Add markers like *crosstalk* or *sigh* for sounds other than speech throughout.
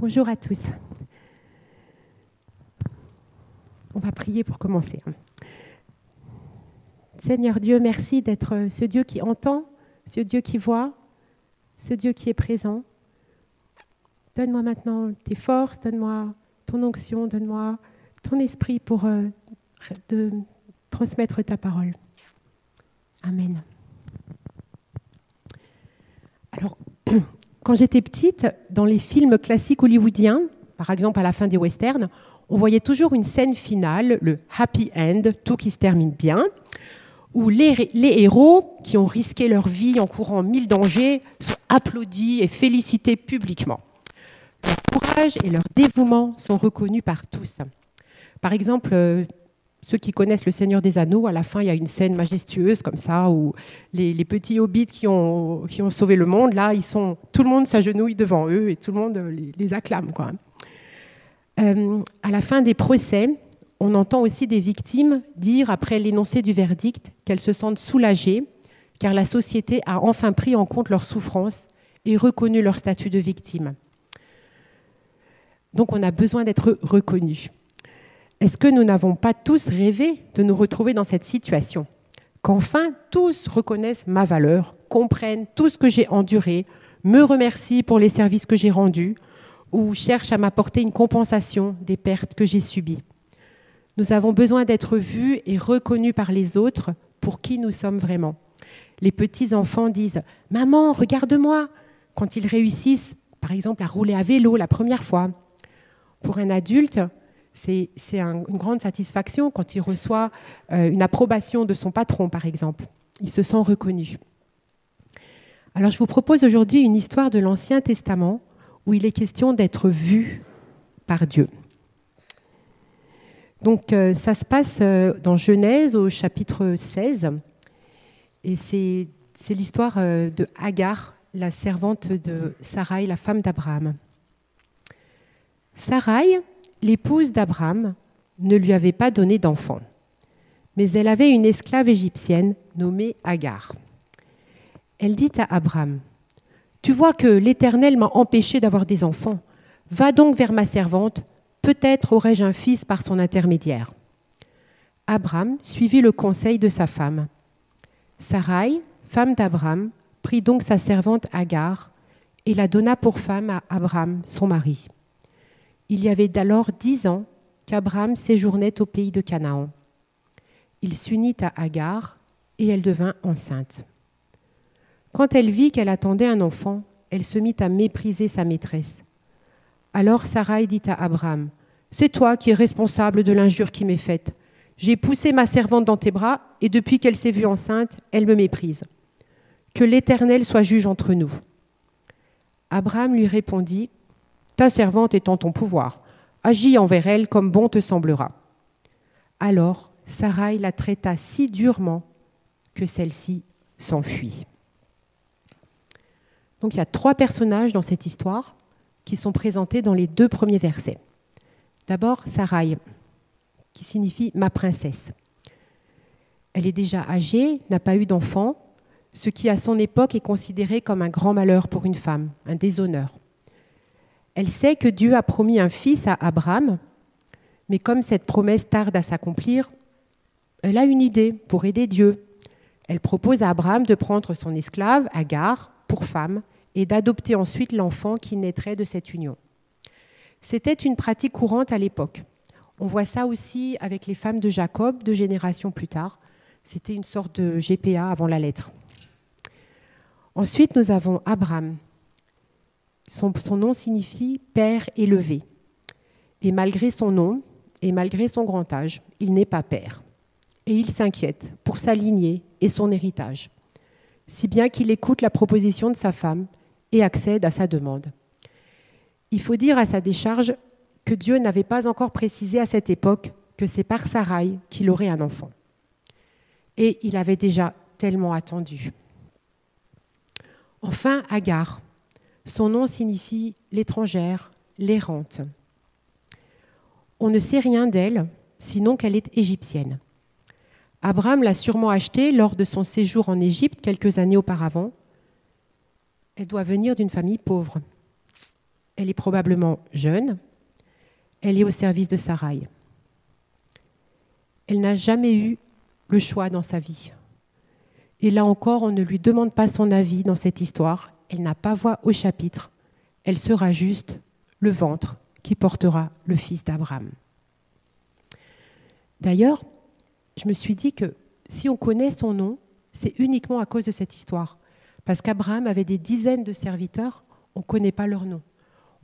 Bonjour à tous. On va prier pour commencer. Seigneur Dieu, merci d'être ce Dieu qui entend, ce Dieu qui voit, ce Dieu qui est présent. Donne-moi maintenant tes forces, donne-moi ton onction, donne-moi ton esprit pour euh, transmettre ta parole. Amen. Alors, quand j'étais petite, dans les films classiques hollywoodiens, par exemple à la fin des westerns, on voyait toujours une scène finale, le happy end, tout qui se termine bien, où les, héros qui ont risqué leur vie en courant mille dangers sont applaudis et félicités publiquement. Leur courage et leur dévouement sont reconnus par tous. Par exemple, euh, ceux qui connaissent Le Seigneur des Anneaux, à la fin, il y a une scène majestueuse comme ça, où les, petits hobbits qui ont, qui ont, sauvé le monde, là, ils sont, tout le monde s'agenouille devant eux et tout le monde les, acclame. Quoi. Euh, à la fin des procès, on entend aussi des victimes dire, après l'énoncé du verdict, qu'elles se sentent soulagées, car la société a enfin pris en compte leurs souffrances et reconnu leur statut de victime. Donc on a besoin d'être reconnus. Est-ce que nous n'avons pas tous rêvé de nous retrouver dans cette situation Qu'enfin tous reconnaissent ma valeur, comprennent tout ce que j'ai enduré, me remercient pour les services que j'ai rendus, ou cherchent à m'apporter une compensation des pertes que j'ai subies. Nous avons besoin d'être vus et reconnus par les autres pour qui nous sommes vraiment. Les petits-enfants disent ⁇ Maman, regarde-moi !⁇ quand ils réussissent, par exemple, à rouler à vélo la première fois. Pour un adulte, c'est un, une grande satisfaction quand il reçoit euh, une approbation de son patron, par exemple. Il se sent reconnu. Alors je vous propose aujourd'hui une histoire de l'Ancien Testament où il est question d'être vu par Dieu. Donc euh, ça se passe euh, dans Genèse au chapitre 16 et c'est l'histoire de Agar, la servante de Sarai, la femme d'Abraham. Sarai, l'épouse d'Abraham, ne lui avait pas donné d'enfant, mais elle avait une esclave égyptienne nommée Agar. Elle dit à Abraham, Tu vois que l'Éternel m'a empêché d'avoir des enfants. Va donc vers ma servante, peut-être aurais-je un fils par son intermédiaire. Abraham suivit le conseil de sa femme. Sarai, femme d'Abraham, prit donc sa servante Agar et la donna pour femme à Abraham, son mari. Il y avait d'alors dix ans qu'Abraham séjournait au pays de Canaan. Il s'unit à Agar et elle devint enceinte. Quand elle vit qu'elle attendait un enfant, elle se mit à mépriser sa maîtresse. Alors Sarai dit à Abraham, C'est toi qui es responsable de l'injure qui m'est faite. J'ai poussé ma servante dans tes bras, et depuis qu'elle s'est vue enceinte, elle me méprise. Que l'Éternel soit juge entre nous. Abraham lui répondit, Ta servante est en ton pouvoir. Agis envers elle comme bon te semblera. Alors Sarai la traita si durement que celle-ci s'enfuit. Donc il y a trois personnages dans cette histoire qui sont présentés dans les deux premiers versets. D'abord, Sarai, qui signifie ma princesse. Elle est déjà âgée, n'a pas eu d'enfant, ce qui à son époque est considéré comme un grand malheur pour une femme, un déshonneur. Elle sait que Dieu a promis un fils à Abraham, mais comme cette promesse tarde à s'accomplir, elle a une idée pour aider Dieu. Elle propose à Abraham de prendre son esclave, Agar, pour femme, et d'adopter ensuite l'enfant qui naîtrait de cette union. C'était une pratique courante à l'époque. On voit ça aussi avec les femmes de Jacob, deux générations plus tard. C'était une sorte de GPA avant la lettre. Ensuite, nous avons Abraham. Son, nom signifie Père élevé. Et malgré son nom et malgré son grand âge, il n'est pas père. Et il s'inquiète pour sa lignée et son héritage, si bien qu'il écoute la proposition de sa femme et accède à sa demande. Il faut dire à sa décharge que Dieu n'avait pas encore précisé à cette époque que c'est par Sarai qu'il aurait un enfant. Et il avait déjà tellement attendu. Enfin, Agar. Son nom signifie l'étrangère, l'errante. On ne sait rien d'elle, sinon qu'elle est égyptienne. Abraham l'a sûrement achetée lors de son séjour en Égypte quelques années auparavant, elle doit venir d'une famille pauvre. elle est probablement jeune, elle est au service de Sarai. Elle n'a jamais eu le choix dans sa vie. Et là encore, on ne lui demande pas son avis dans cette histoire. Elle n'a pas voix au chapitre. Elle sera juste le ventre qui portera le fils d'Abraham. D'ailleurs, je me suis dit que si on connaît son nom, c'est uniquement à cause de cette histoire. Parce qu'Abraham avait des dizaines de serviteurs, on ne connaît pas leur nom.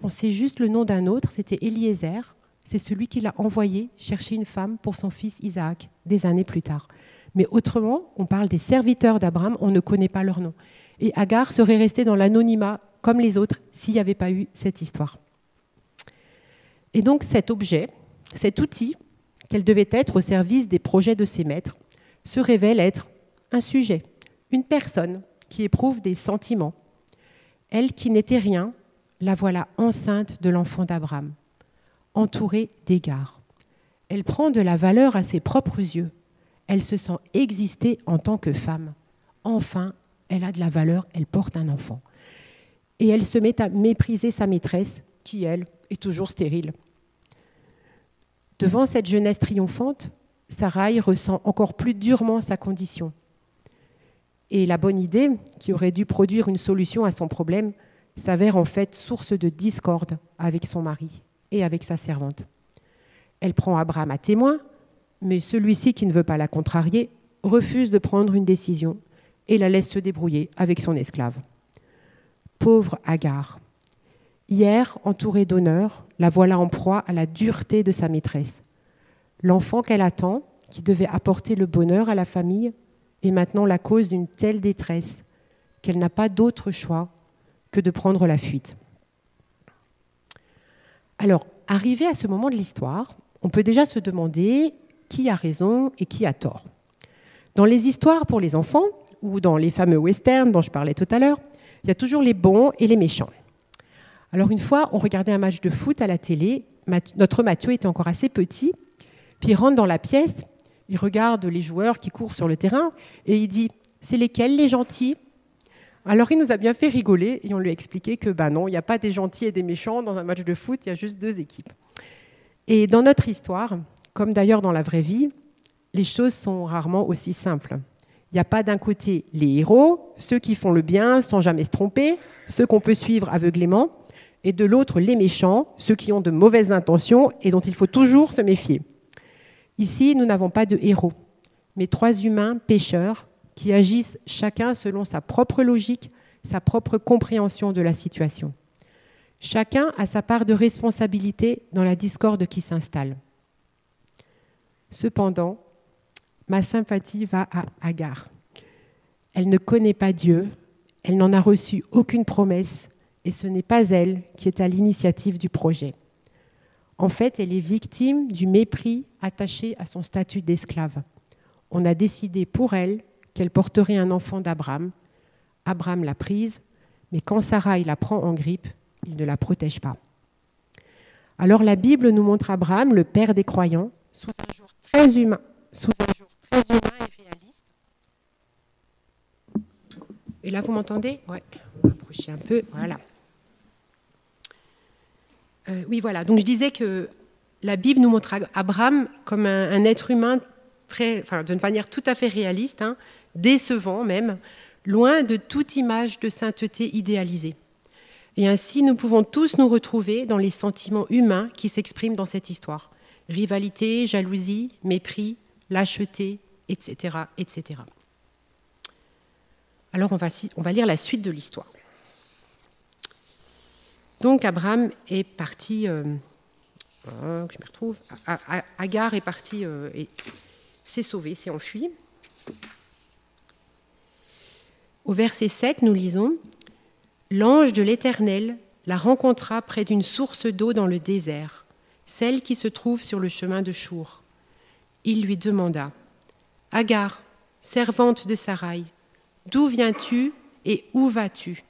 On sait juste le nom d'un autre, c'était Eliezer, c'est celui qui l'a envoyé chercher une femme pour son fils Isaac des années plus tard. Mais autrement, on parle des serviteurs d'Abraham, on ne connaît pas leur nom. Et Agar serait restée dans l'anonymat comme les autres s'il n'y avait pas eu cette histoire. Et donc cet objet, cet outil, qu'elle devait être au service des projets de ses maîtres, se révèle être un sujet, une personne qui éprouve des sentiments. Elle qui n'était rien, la voilà enceinte de l'enfant d'Abraham, entourée d'égards. Elle prend de la valeur à ses propres yeux. Elle se sent exister en tant que femme. Enfin, elle a de la valeur, elle porte un enfant. Et elle se met à mépriser sa maîtresse, qui, elle, est toujours stérile. Devant cette jeunesse triomphante, Sarai ressent encore plus durement sa condition. Et la bonne idée, qui aurait dû produire une solution à son problème, s'avère en fait source de discorde avec son mari et avec sa servante. Elle prend Abraham à témoin, mais celui-ci, qui ne veut pas la contrarier, refuse de prendre une décision et la laisse se débrouiller avec son esclave. Pauvre Agar. Hier, entourée d'honneur, la voilà en proie à la dureté de sa maîtresse. L'enfant qu'elle attend, qui devait apporter le bonheur à la famille, est maintenant la cause d'une telle détresse qu'elle n'a pas d'autre choix que de prendre la fuite. Alors, arrivé à ce moment de l'histoire, on peut déjà se demander qui a raison et qui a tort. Dans les histoires pour les enfants, ou dans les fameux westerns dont je parlais tout à l'heure, il y a toujours les bons et les méchants. Alors une fois, on regardait un match de foot à la télé, notre Mathieu était encore assez petit, puis il rentre dans la pièce, il regarde les joueurs qui courent sur le terrain et il dit C'est lesquels les gentils? Alors il nous a bien fait rigoler et on lui a expliqué que ben non, il n'y a pas des gentils et des méchants dans un match de foot, il y a juste deux équipes. Et dans notre histoire, comme d'ailleurs dans la vraie vie, les choses sont rarement aussi simples. Il n'y a pas d'un côté les héros, ceux qui font le bien sans jamais se tromper, ceux qu'on peut suivre aveuglément, et de l'autre les méchants, ceux qui ont de mauvaises intentions et dont il faut toujours se méfier. Ici, nous n'avons pas de héros, mais trois humains pécheurs qui agissent chacun selon sa propre logique, sa propre compréhension de la situation. Chacun a sa part de responsabilité dans la discorde qui s'installe. Cependant, ma sympathie va à Agar. Elle ne connaît pas Dieu, elle n'en a reçu aucune promesse, et ce n'est pas elle qui est à l'initiative du projet. En fait, elle est victime du mépris attaché à son statut d'esclave. On a décidé pour elle qu'elle porterait un enfant d'Abraham. Abraham l'a prise, mais quand Sarah la prend en grippe, il ne la protège pas. Alors la Bible nous montre Abraham, le père des croyants, sous un jour très humain, sous un jour humain et réaliste. Et là, vous m'entendez? Oui, approcher un peu. Voilà. Euh, oui, voilà. Donc je disais que la Bible nous montre Abraham comme un, être humain très, enfin, d'une manière tout à fait réaliste, hein, décevant même, loin de toute image de sainteté idéalisée. Et ainsi, nous pouvons tous nous retrouver dans les sentiments humains qui s'expriment dans cette histoire rivalité, jalousie, mépris, lâcheté, etc. etc. Alors on va, lire la suite de l'histoire. Donc Abraham est parti, euh, oh, je me retrouve, Agar est parti euh, s'est sauvé, s'est enfui. Au verset 7, nous lisons L'ange de l'Éternel la rencontra près d'une source d'eau dans le désert celle qui se trouve sur le chemin de Chour. Il lui demanda Agar, servante de Sarai, d'où viens-tu et où vas-tu?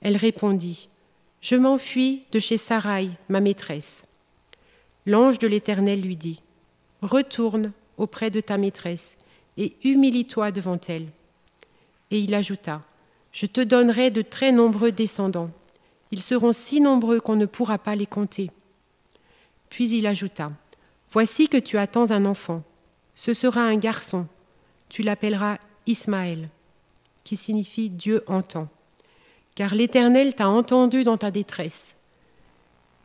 Elle répondit Je m'enfuis de chez Sarai, ma maîtresse. L'ange de l'Éternel lui dit Retourne auprès de ta maîtresse et humilie-toi devant elle. Et il ajouta Je te donnerai de très nombreux descendants, Ils seront si nombreux qu'on ne pourra pas les compter. Puis il ajouta Voici que tu attends un enfant. Ce sera un garçon. Tu l'appelleras Ismaël, qui signifie Dieu entend. Car l'Éternel t'a entendu dans ta détresse.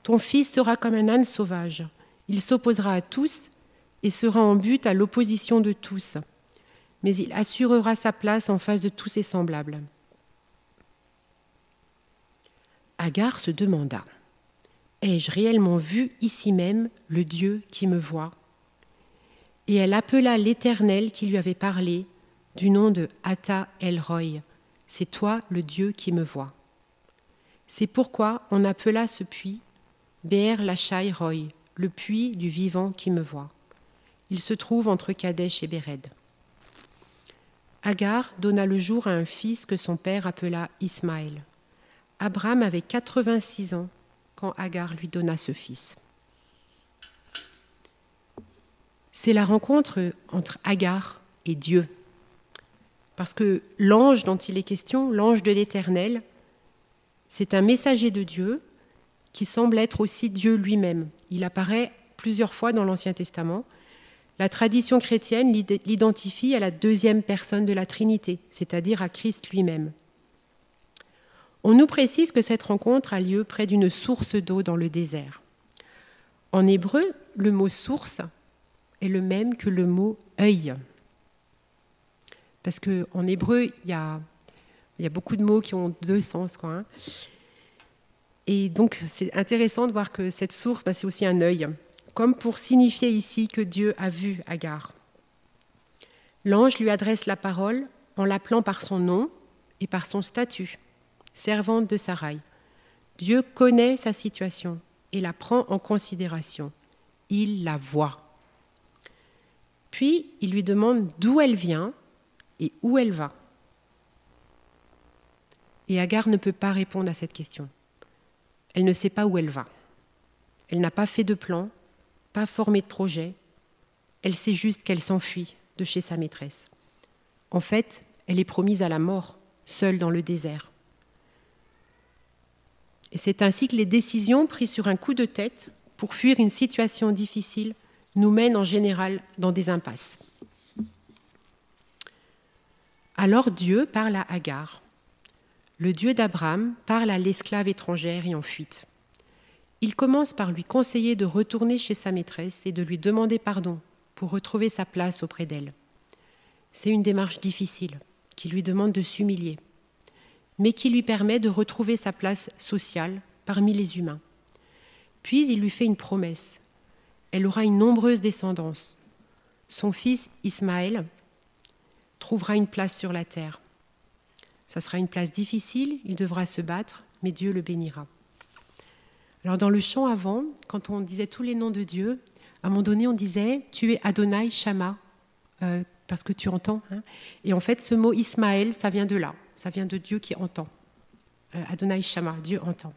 Ton fils sera comme un âne sauvage. Il s'opposera à tous et sera en but à l'opposition de tous. Mais il assurera sa place en face de tous ses semblables. Agar se demanda Ai-je réellement vu ici même le Dieu qui me voit? Et elle appela l'Éternel qui lui avait parlé du nom de Ata El Roy. C'est toi le Dieu qui me voit. C'est pourquoi on appela ce puits Be'er Lachai Roy, le puits du vivant qui me voit. Il se trouve entre Kadesh et Béred. Agar donna le jour à un fils que son père appela Ismaël. Abraham avait 86 ans quand Agar lui donna ce fils. C'est la rencontre entre Agar et Dieu. Parce que l'ange dont il est question, l'ange de l'Éternel, c'est un messager de Dieu qui semble être aussi Dieu lui-même. Il apparaît plusieurs fois dans l'Ancien Testament. La tradition chrétienne l'identifie à la deuxième personne de la Trinité, c'est-à-dire à Christ lui-même. On nous précise que cette rencontre a lieu près d'une source d'eau dans le désert. En hébreu, le mot source le même que le mot œil. Parce qu'en hébreu, il y, a, beaucoup de mots qui ont deux sens. Quoi, hein. Et donc, c'est intéressant de voir que cette source, bah, c'est aussi un œil, comme pour signifier ici que Dieu a vu Agar. L'ange lui adresse la parole en l'appelant par son nom et par son statut servante de Sarai. Dieu connaît sa situation et la prend en considération. Il la voit. Puis il lui demande d'où elle vient et où elle va. Et Agar ne peut pas répondre à cette question. Elle ne sait pas où elle va. Elle n'a pas fait de plan, pas formé de projet. Elle sait juste qu'elle s'enfuit de chez sa maîtresse. En fait, elle est promise à la mort, seule dans le désert. Et c'est ainsi que les décisions prises sur un coup de tête pour fuir une situation difficile nous mènent en général dans des impasses. Alors Dieu parle à Agar. Le Dieu d'Abraham parle à l'esclave étrangère et en fuite. Il commence par lui conseiller de retourner chez sa maîtresse et de lui demander pardon pour retrouver sa place auprès d'elle. C'est une démarche difficile qui lui demande de s'humilier, mais qui lui permet de retrouver sa place sociale parmi les humains. Puis il lui fait une promesse. Elle aura une nombreuse descendance. Son fils Ismaël trouvera une place sur la terre. Ça sera une place difficile, il devra se battre, mais Dieu le bénira. Alors dans le chant avant, quand on disait tous les noms de Dieu, à un moment donné on disait Tu es Adonai Shama, euh, parce que tu entends. Hein. Et en fait, ce mot Ismaël, ça vient de là. Ça vient de Dieu qui entend. Euh, Adonai Shama, Dieu entend.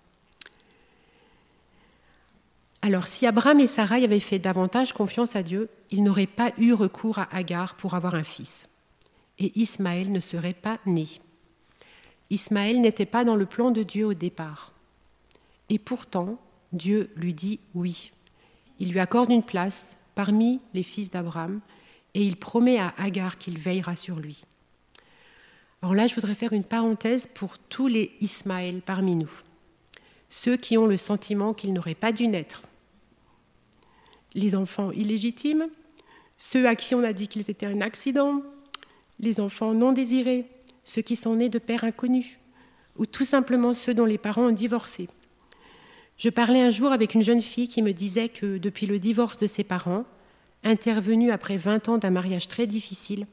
Alors, si Abraham et Sarai avaient fait davantage confiance à Dieu, ils n'auraient pas eu recours à Agar pour avoir un fils. Et Ismaël ne serait pas né. Ismaël n'était pas dans le plan de Dieu au départ. Et pourtant, Dieu lui dit oui. Il lui accorde une place parmi les fils d'Abraham et il promet à Agar qu'il veillera sur lui. Alors là, je voudrais faire une parenthèse pour tous les Ismaël parmi nous, ceux qui ont le sentiment qu'ils n'auraient pas dû naître, les enfants illégitimes, ceux à qui on a dit qu'ils étaient un accident, les enfants non désirés, ceux qui sont nés de pères inconnus, ou tout simplement ceux dont les parents ont divorcé. Je parlais un jour avec une jeune fille qui me disait que depuis le divorce de ses parents, intervenue après 20 ans d'un mariage très difficile,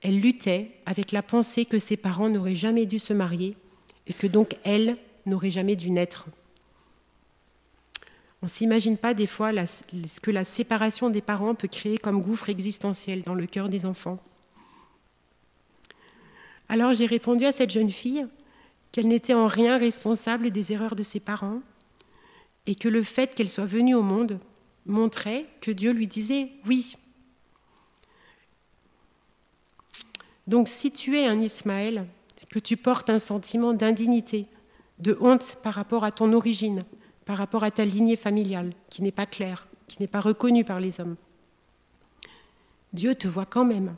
elle luttait avec la pensée que ses parents n'auraient jamais dû se marier et que donc elle n'aurait jamais dû naître. On ne s'imagine pas des fois ce que la séparation des parents peut créer comme gouffre existentiel dans le cœur des enfants. Alors j'ai répondu à cette jeune fille qu'elle n'était en rien responsable des erreurs de ses parents et que le fait qu'elle soit venue au monde montrait que Dieu lui disait oui. Donc si tu es un Ismaël, que tu portes un sentiment d'indignité, de honte par rapport à ton origine, par rapport à ta lignée familiale, qui n'est pas claire, qui n'est pas reconnue par les hommes. Dieu te voit quand même.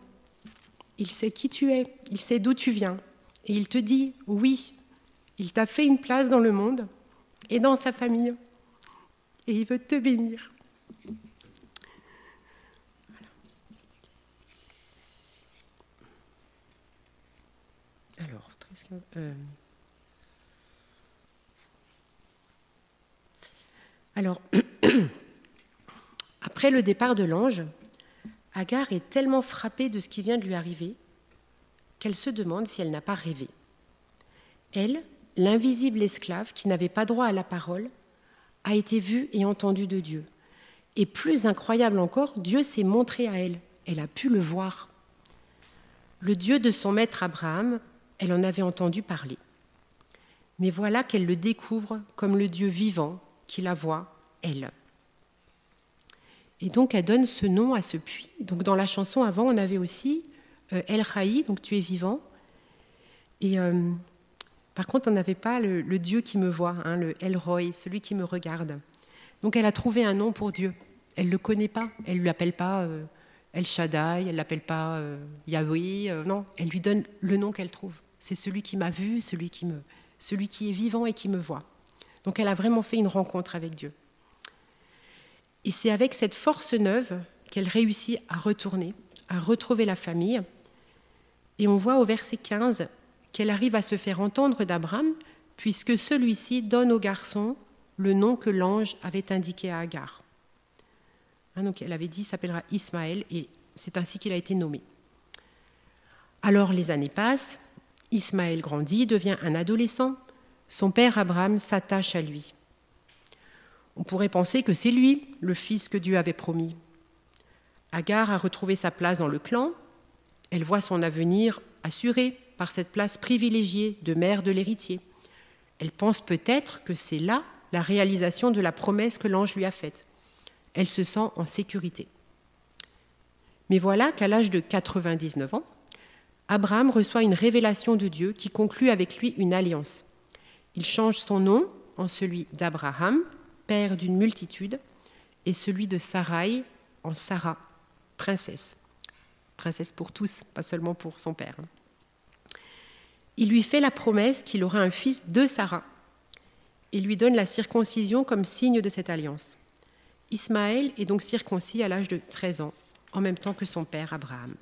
Il sait qui tu es, il sait d'où tu viens, et il te dit, oui, il t'a fait une place dans le monde et dans sa famille, et il veut te bénir. Alors, euh, Alors, *clears throat* après le départ de l'ange, Agar est tellement frappée de ce qui vient de lui arriver qu'elle se demande si elle n'a pas rêvé. Elle, l'invisible esclave qui n'avait pas droit à la parole, a été vue et entendue de Dieu. Et plus incroyable encore, Dieu s'est montré à elle. Elle a pu le voir. Le Dieu de son maître Abraham, elle en avait entendu parler. Mais voilà qu'elle le découvre comme le Dieu vivant qui la voit, elle. Et donc elle donne ce nom à ce puits. Donc dans la chanson avant, on avait aussi euh, El Chaï, donc tu es vivant. Et euh, par contre, on n'avait pas le, Dieu qui me voit, hein, le El Roy, celui qui me regarde. Donc elle a trouvé un nom pour Dieu. Elle ne le connaît pas. Elle ne l'appelle pas euh, El Shaddai, elle l'appelle pas Yahweh. non, elle lui donne le nom qu'elle trouve. C'est celui qui m'a vu, celui qui, me, celui qui est vivant et qui me voit. Donc elle a vraiment fait une rencontre avec Dieu. Et c'est avec cette force neuve qu'elle réussit à retourner, à retrouver la famille. Et on voit au verset 15 qu'elle arrive à se faire entendre d'Abraham, puisque celui-ci donne au garçon le nom que l'ange avait indiqué à Agar. Hein, donc elle avait dit s'appellera Ismaël, et c'est ainsi qu'il a été nommé. Alors les années passent, Ismaël grandit, devient un adolescent, son père Abraham s'attache à lui. On pourrait penser que c'est lui, le fils que Dieu avait promis. Agar a retrouvé sa place dans le clan, elle voit son avenir assuré par cette place privilégiée de mère de l'héritier. Elle pense peut-être que c'est là la réalisation de la promesse que l'ange lui a faite. Elle se sent en sécurité. Mais voilà qu'à l'âge de 99 ans, Abraham reçoit une révélation de Dieu qui conclut avec lui une alliance. Il change son nom en celui d'Abraham, père d'une multitude, et celui de Sarai en Sarah, princesse. Princesse pour tous, pas seulement pour son père. Il lui fait la promesse qu'il aura un fils de Sarah et lui donne la circoncision comme signe de cette alliance. Ismaël est donc circoncis à l'âge de 13 ans, en même temps que son père Abraham.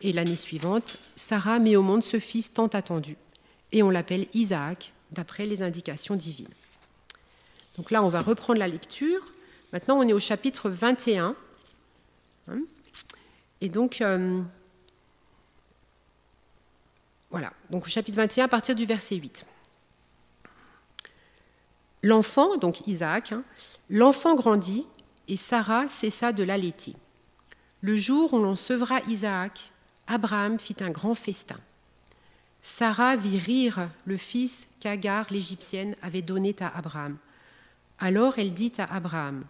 Et l'année suivante, Sarah met au monde ce fils tant attendu, et on l'appelle Isaac, d'après les indications divines. Donc là, on va reprendre la lecture. Maintenant, on est au chapitre 21. Hein. Et donc, euh, voilà, donc au chapitre 21 à partir du verset 8. L'enfant, donc Isaac, hein, l'enfant grandit et Sarah cessa de l'allaiter. Le jour où l'on sevra Isaac, Abraham fit un grand festin. Sarah vit rire le fils qu'Agar l'Égyptienne avait donné à Abraham. Alors elle dit à Abraham,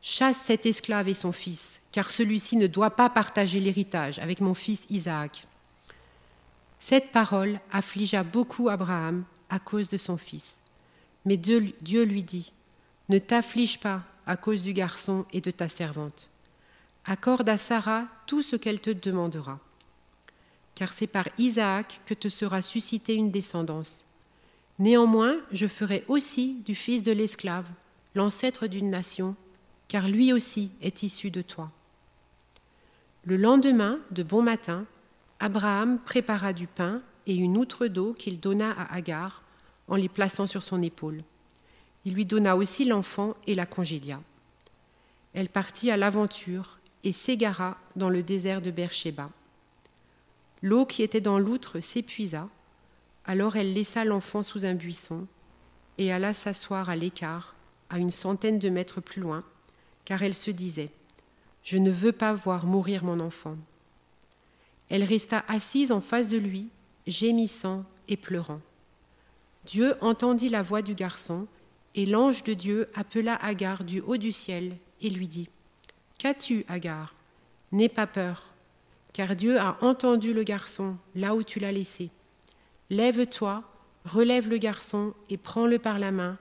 Chasse cet esclave et son fils, car celui-ci ne doit pas partager l'héritage avec mon fils Isaac. Cette parole affligea beaucoup Abraham à cause de son fils. Mais Dieu lui dit, Ne t'afflige pas à cause du garçon et de ta servante. Accorde à Sarah tout ce qu'elle te demandera car c'est par Isaac que te sera suscitée une descendance. Néanmoins, je ferai aussi du fils de l'esclave l'ancêtre d'une nation, car lui aussi est issu de toi. Le lendemain, de bon matin, Abraham prépara du pain et une outre d'eau qu'il donna à Agar en les plaçant sur son épaule. Il lui donna aussi l'enfant et la congédia. Elle partit à l'aventure et s'égara dans le désert de Beersheba. L'eau qui était dans l'outre s'épuisa, alors elle laissa l'enfant sous un buisson et alla s'asseoir à l'écart, à une centaine de mètres plus loin, car elle se disait Je ne veux pas voir mourir mon enfant. Elle resta assise en face de lui, gémissant et pleurant. Dieu entendit la voix du garçon, et l'ange de Dieu appela Agar du haut du ciel et lui dit Qu'as-tu, Agar? N'aie pas peur car Dieu a entendu le garçon là où tu l'as laissé. Lève-toi, relève le garçon et prends-le par la main,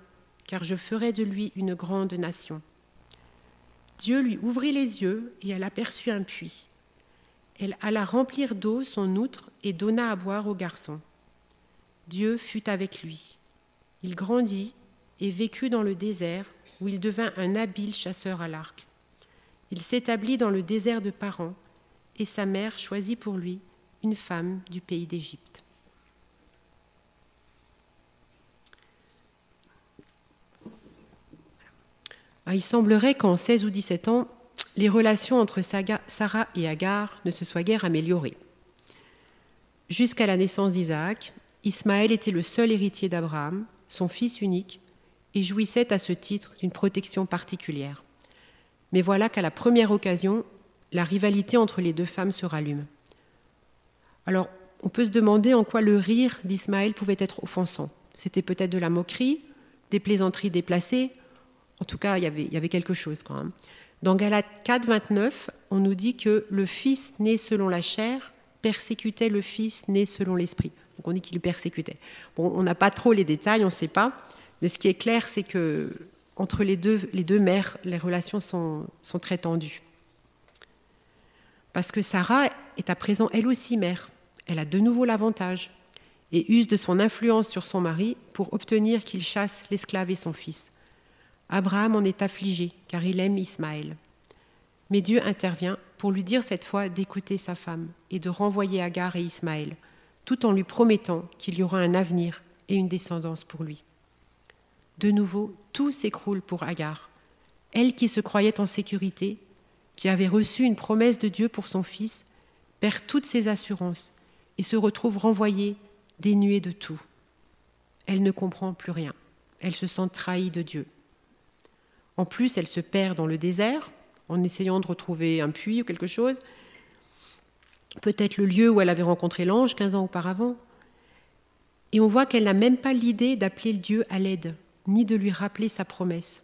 car je ferai de lui une grande nation. Dieu lui ouvrit les yeux et elle aperçut un puits. Elle alla remplir d'eau son outre et donna à boire au garçon. Dieu fut avec lui. Il grandit et vécut dans le désert, où il devint un habile chasseur à l'arc. Il s'établit dans le désert de Paran, et sa mère choisit pour lui une femme du pays d'Égypte. Ah, il semblerait qu'en 16 ou 17 ans, les relations entre Sarah et Agar ne se soient guère améliorées. Jusqu'à la naissance d'Isaac, Ismaël était le seul héritier d'Abraham, son fils unique, et jouissait à ce titre d'une protection particulière. Mais voilà qu'à la première occasion, la rivalité entre les deux femmes se rallume. Alors, on peut se demander en quoi le rire d'Ismaël pouvait être offensant. C'était peut-être de la moquerie, des plaisanteries déplacées. En tout cas, il y avait, quelque chose quand même. Dans Galates 4, 29, on nous dit que le fils né selon la chair persécutait le fils né selon l'esprit. Donc on dit qu'il persécutait. Bon, on n'a pas trop les détails, on ne sait pas. Mais ce qui est clair, c'est que entre les deux, mères, les relations sont très tendues. Parce que Sarah est à présent elle aussi mère. Elle a de nouveau l'avantage et use de son influence sur son mari pour obtenir qu'il chasse l'esclave et son fils. Abraham en est affligé car il aime Ismaël. Mais Dieu intervient pour lui dire cette fois d'écouter sa femme et de renvoyer Agar et Ismaël, tout en lui promettant qu'il y aura un avenir et une descendance pour lui. De nouveau, tout s'écroule pour Agar. Elle qui se croyait en sécurité qui avait reçu une promesse de Dieu pour son fils, perd toutes ses assurances et se retrouve renvoyée, dénuée de tout. Elle ne comprend plus rien. Elle se sent trahie de Dieu. En plus, elle se perd dans le désert en essayant de retrouver un puits ou quelque chose, peut-être le lieu où elle avait rencontré l'ange 15 ans auparavant. Et on voit qu'elle n'a même pas l'idée d'appeler le Dieu à l'aide, ni de lui rappeler sa promesse.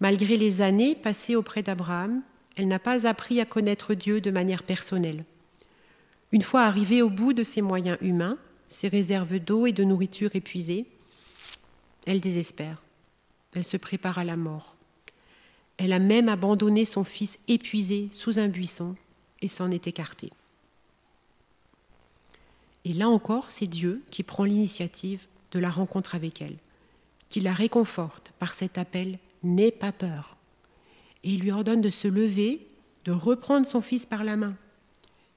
Malgré les années passées auprès d'Abraham, elle n'a pas appris à connaître Dieu de manière personnelle. Une fois arrivée au bout de ses moyens humains, ses réserves d'eau et de nourriture épuisées, elle désespère. Elle se prépare à la mort. Elle a même abandonné son fils épuisé sous un buisson et s'en est écartée. Et là encore, c'est Dieu qui prend l'initiative de la rencontre avec elle, qui la réconforte par cet appel N'aie pas peur et il lui ordonne de se lever, de reprendre son fils par la main.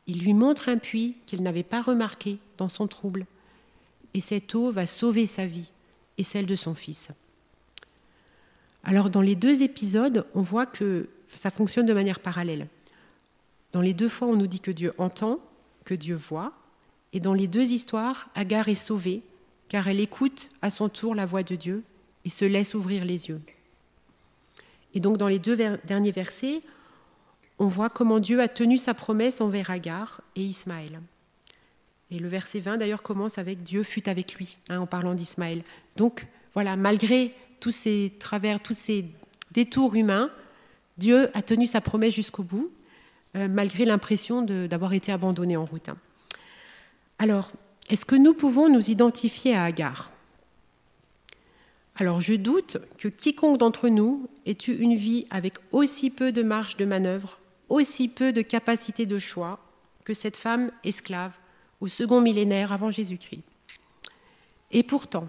Il lui montre un puits qu'il n'avait pas remarqué dans son trouble, et cette eau va sauver sa vie et celle de son fils. Alors dans les deux épisodes, on voit que ça fonctionne de manière parallèle. Dans les deux fois, on nous dit que Dieu entend, que Dieu voit, et dans les deux histoires, Agar est sauvée, car elle écoute à son tour la voix de Dieu et se laisse ouvrir les yeux. Et donc dans les deux derniers versets, on voit comment Dieu a tenu sa promesse envers Agar et Ismaël. Et le verset 20 d'ailleurs commence avec Dieu fut avec lui, hein, en parlant d'Ismaël. Donc voilà, malgré tous ces travers, tous ces détours humains, Dieu a tenu sa promesse jusqu'au bout, euh, malgré l'impression d'avoir été abandonné en route. Hein. Alors, est-ce que nous pouvons nous identifier à Agar? Alors je doute que quiconque d'entre nous ait eu une vie avec aussi peu de marge de manœuvre, aussi peu de capacité de choix que cette femme esclave au second millénaire avant Jésus-Christ. Et pourtant,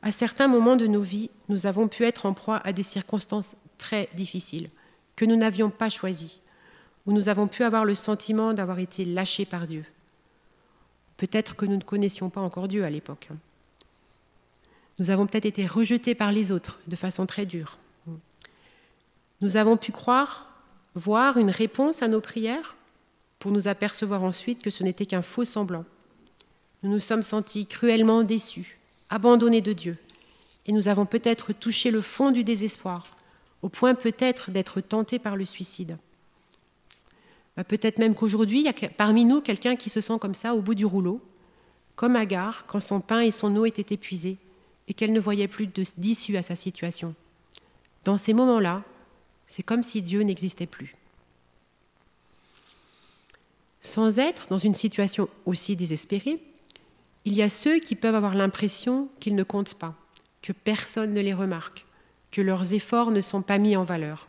à certains moments de nos vies, nous avons pu être en proie à des circonstances très difficiles que nous n'avions pas choisies, où nous avons pu avoir le sentiment d'avoir été lâchés par Dieu. Peut-être que nous ne connaissions pas encore Dieu à l'époque. Nous avons peut-être été rejetés par les autres de façon très dure. Nous avons pu croire, voir une réponse à nos prières pour nous apercevoir ensuite que ce n'était qu'un faux semblant. Nous nous sommes sentis cruellement déçus, abandonnés de Dieu, et nous avons peut-être touché le fond du désespoir, au point peut-être d'être tentés par le suicide. Bah, peut-être même qu'aujourd'hui, il y a parmi nous quelqu'un qui se sent comme ça au bout du rouleau, comme Agar quand son pain et son eau étaient épuisés et qu'elle ne voyait plus d'issue à sa situation. Dans ces moments-là, c'est comme si Dieu n'existait plus. Sans être dans une situation aussi désespérée, Il y a ceux qui peuvent avoir l'impression qu'ils ne comptent pas, que personne ne les remarque, que leurs efforts ne sont pas mis en valeur.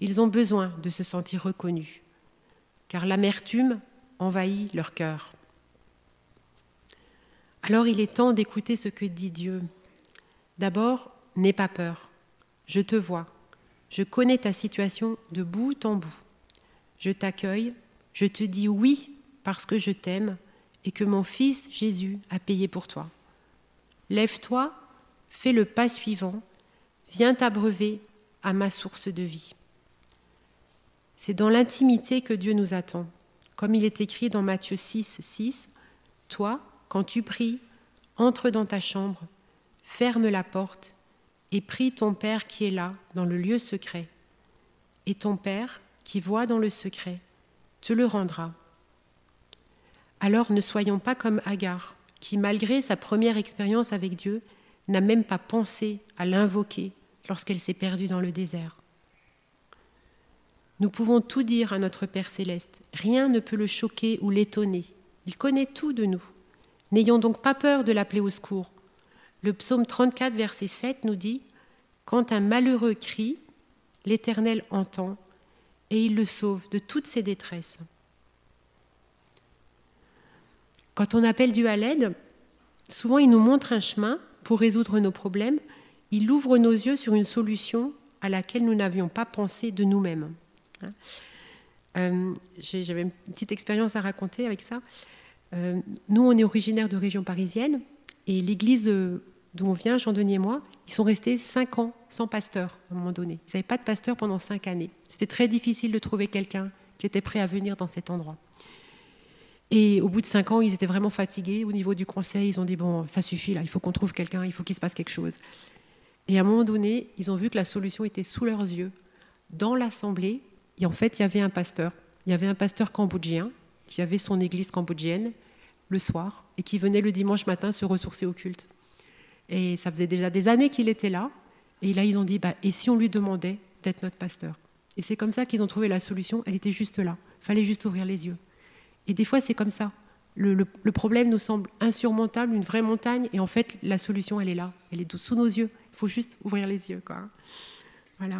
Ils ont besoin de se sentir reconnus, car l'amertume envahit leur cœur. Alors il est temps d'écouter ce que dit Dieu. D'abord, n'aie pas peur. Je te vois. Je connais ta situation de bout en bout. Je t'accueille. Je te dis oui parce que je t'aime et que mon Fils Jésus a payé pour toi. Lève-toi, fais le pas suivant, viens t'abreuver à ma source de vie. C'est dans l'intimité que Dieu nous attend. Comme il est écrit dans Matthieu 6, 6, Toi, quand tu pries, entre dans ta chambre, ferme la porte et prie ton Père qui est là, dans le lieu secret. Et ton Père, qui voit dans le secret, te le rendra. Alors ne soyons pas comme Agar, qui, malgré sa première expérience avec Dieu, n'a même pas pensé à l'invoquer lorsqu'elle s'est perdue dans le désert. Nous pouvons tout dire à notre Père céleste, rien ne peut le choquer ou l'étonner, il connaît tout de nous. N'ayons donc pas peur de l'appeler au secours. Le psaume 34, verset 7 nous dit Quand un malheureux crie, l'Éternel entend et il le sauve de toutes ses détresses. Quand on appelle Dieu à l'aide, souvent il nous montre un chemin pour résoudre nos problèmes. Il ouvre nos yeux sur une solution à laquelle nous n'avions pas pensé de nous-mêmes. Hein? Euh, j'avais une petite expérience à raconter avec ça. Euh, nous, on est originaire de région parisienne et l'église euh, d'où on vient, Jean-Denis et moi, ils sont restés cinq ans sans pasteur à un moment donné. Ils n'avaient pas de pasteur pendant cinq années. C'était très difficile de trouver quelqu'un qui était prêt à venir dans cet endroit. Et au bout de cinq ans, ils étaient vraiment fatigués. Au niveau du conseil, ils ont dit bon, ça suffit là, il faut qu'on trouve quelqu'un, il faut qu'il se passe quelque chose. Et à un moment donné, ils ont vu que la solution était sous leurs yeux, dans l'assemblée. Et en fait, il y avait un pasteur. Il y avait un pasteur cambodgien qui avait son église cambodgienne le soir et qui venait le dimanche matin se ressourcer au culte. Et ça faisait déjà des années qu'il était là. Et là, ils ont dit, bah, et si on lui demandait d'être notre pasteur? Et c'est comme ça qu'ils ont trouvé la solution. Elle était juste là. Fallait juste ouvrir les yeux. Et des fois, c'est comme ça. Le, problème nous semble insurmontable, une vraie montagne, et en fait, la solution, elle est là. Elle est sous nos yeux. Il faut juste ouvrir les yeux. Quoi. Voilà.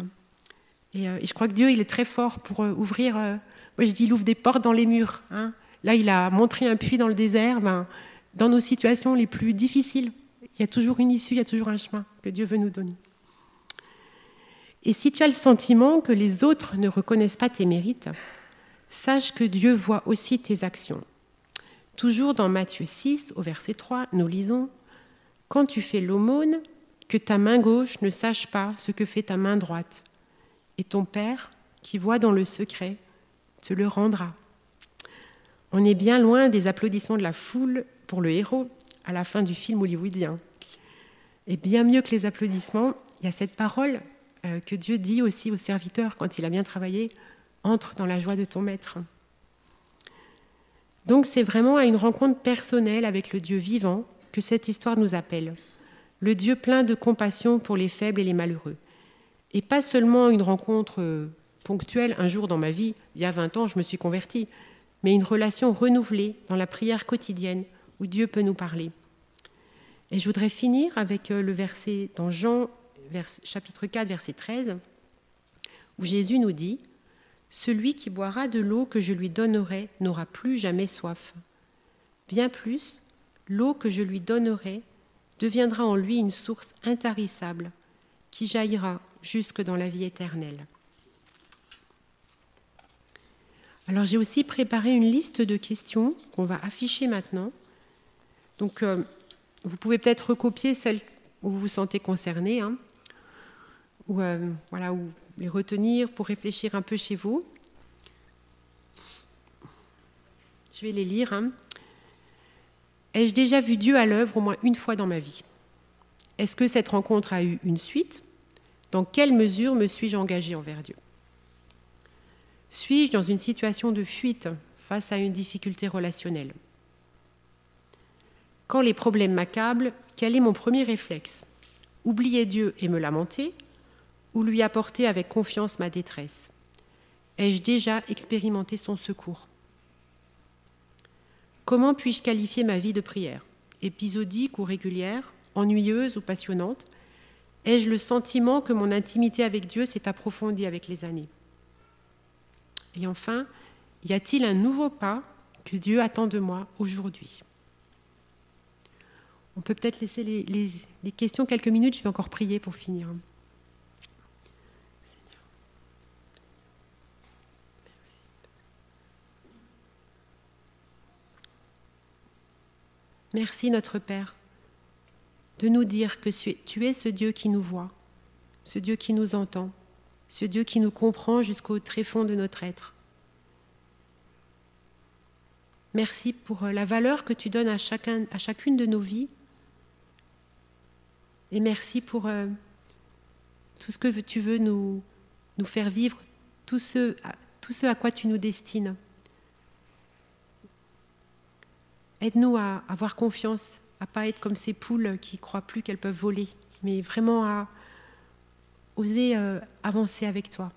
Euh, et, je crois que Dieu, il est très fort pour euh, ouvrir. Euh, moi, je dis, il ouvre des portes dans les murs. Hein. Là, il a montré un puits dans le désert. Ben, dans nos situations les plus difficiles, il y a toujours une issue, il y a toujours un chemin que Dieu veut nous donner. Et si tu as le sentiment que les autres ne reconnaissent pas tes mérites, sache que Dieu voit aussi tes actions. Toujours dans Matthieu 6, au verset 3, nous lisons Quand tu fais l'aumône, que ta main gauche ne sache pas ce que fait ta main droite, et ton Père, qui voit dans le secret, te le rendra. On est bien loin des applaudissements de la foule pour le héros à la fin du film hollywoodien. Et bien mieux que les applaudissements, il y a cette parole euh, que Dieu dit aussi au serviteur quand il a bien travaillé, entre dans la joie de ton maître. Donc c'est vraiment à une rencontre personnelle avec le Dieu vivant que cette histoire nous appelle. Le Dieu plein de compassion pour les faibles et les malheureux. Et pas seulement une rencontre euh, ponctuelle, un jour dans ma vie, il y a 20 ans, je me suis convertie, mais une relation renouvelée dans la prière quotidienne où Dieu peut nous parler. Et je voudrais finir avec euh, le verset dans Jean chapitre 4, verset 13, où Jésus nous dit, Celui qui boira de l'eau que je lui donnerai n'aura plus jamais soif. Bien plus, l'eau que je lui donnerai deviendra en lui une source intarissable qui jaillira jusque dans la vie éternelle. Alors j'ai aussi préparé une liste de questions qu'on va afficher maintenant. Donc euh, vous pouvez peut-être recopier celles où vous vous sentez concerné, hein, ou, euh, voilà, ou les retenir pour réfléchir un peu chez vous. Je vais les lire. Hein. Ai-je déjà vu Dieu à l'œuvre au moins une fois dans ma vie? Est-ce que cette rencontre a eu une suite? Dans quelle mesure me suis-je engagé envers Dieu? Suis-je dans une situation de fuite face à une difficulté relationnelle? Quand les problèmes m'accablent, quel est mon premier réflexe? Oublier Dieu et me lamenter ou lui apporter avec confiance ma détresse? Ai-je déjà expérimenté son secours? Comment puis-je qualifier ma vie de prière? Épisodiques ou régulières, ennuyeuses ou passionnantes Ai-je le sentiment que mon intimité avec Dieu s'est approfondie avec les années? Et enfin, y a-t-il un nouveau pas que Dieu attend de moi aujourd'hui? On peut peut-être laisser les, questions quelques minutes, je vais encore prier pour finir. Merci. Notre Père de nous dire que tu es ce Dieu qui nous voit, ce Dieu qui nous entend, ce Dieu qui nous comprend jusqu'au tréfonds de notre être. Merci pour la valeur que tu donnes à, chacun, à chacune de nos vies. Et merci pour euh, tout ce que tu veux nous, faire vivre, tout ce, à quoi tu nous destines. Aide-nous à avoir confiance, à pas être comme ces poules qui croient plus qu'elles peuvent voler, mais vraiment à oser euh, avancer avec toi.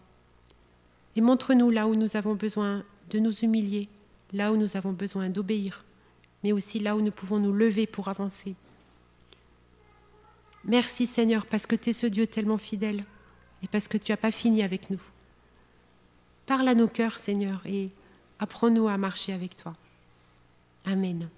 Et montre-nous là où nous avons besoin de nous humilier, là où nous avons besoin d'obéir, mais aussi là où nous pouvons nous lever pour avancer. Merci Seigneur parce que tu es ce Dieu tellement fidèle et parce que tu n'as pas fini avec nous. Parle à nos cœurs Seigneur et apprends-nous à marcher avec toi. Amen.